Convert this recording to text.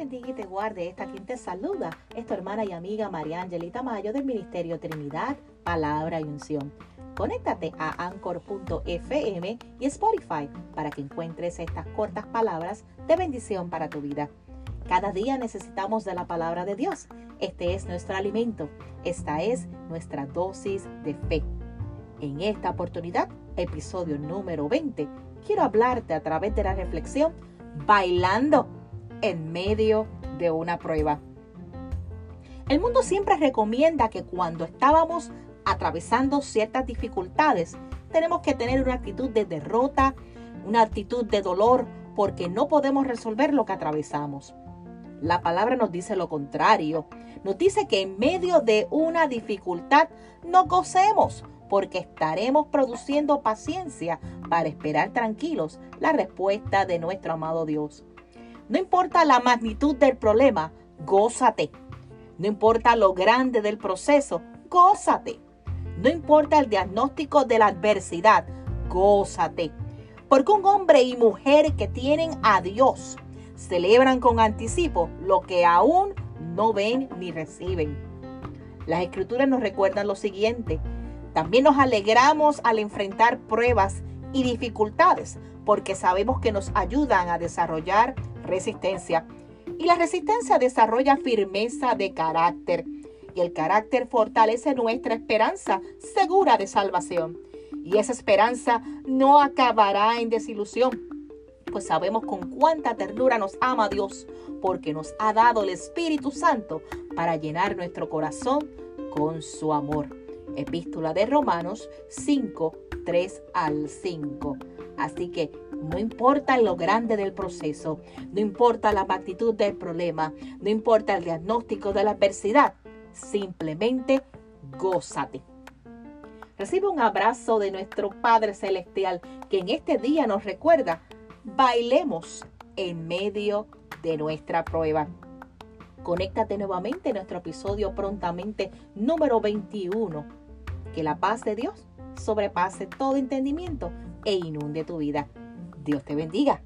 y te guarde. Esta quien te saluda es tu hermana y amiga María Angelita Mayo del Ministerio Trinidad, Palabra y Unción. Conéctate a anchor.fm y Spotify para que encuentres estas cortas palabras de bendición para tu vida. Cada día necesitamos de la palabra de Dios. Este es nuestro alimento. Esta es nuestra dosis de fe. En esta oportunidad, episodio número 20, quiero hablarte a través de la reflexión bailando en medio de una prueba. El mundo siempre recomienda que cuando estábamos atravesando ciertas dificultades, tenemos que tener una actitud de derrota, una actitud de dolor, porque no podemos resolver lo que atravesamos. La palabra nos dice lo contrario. Nos dice que en medio de una dificultad no gocemos, porque estaremos produciendo paciencia para esperar tranquilos la respuesta de nuestro amado Dios. No importa la magnitud del problema, gózate. No importa lo grande del proceso, gózate. No importa el diagnóstico de la adversidad, gózate. Porque un hombre y mujer que tienen a Dios celebran con anticipo lo que aún no ven ni reciben. Las escrituras nos recuerdan lo siguiente. También nos alegramos al enfrentar pruebas y dificultades porque sabemos que nos ayudan a desarrollar resistencia. Y la resistencia desarrolla firmeza de carácter y el carácter fortalece nuestra esperanza segura de salvación. Y esa esperanza no acabará en desilusión, pues sabemos con cuánta ternura nos ama Dios, porque nos ha dado el Espíritu Santo para llenar nuestro corazón con su amor. Epístola de Romanos 5, 3 al 5. Así que no importa lo grande del proceso, no importa la magnitud del problema, no importa el diagnóstico de la adversidad, simplemente gózate. Recibe un abrazo de nuestro Padre Celestial que en este día nos recuerda, bailemos en medio de nuestra prueba. Conéctate nuevamente en nuestro episodio prontamente número 21. Que la paz de Dios sobrepase todo entendimiento e inunde tu vida. Dios te bendiga.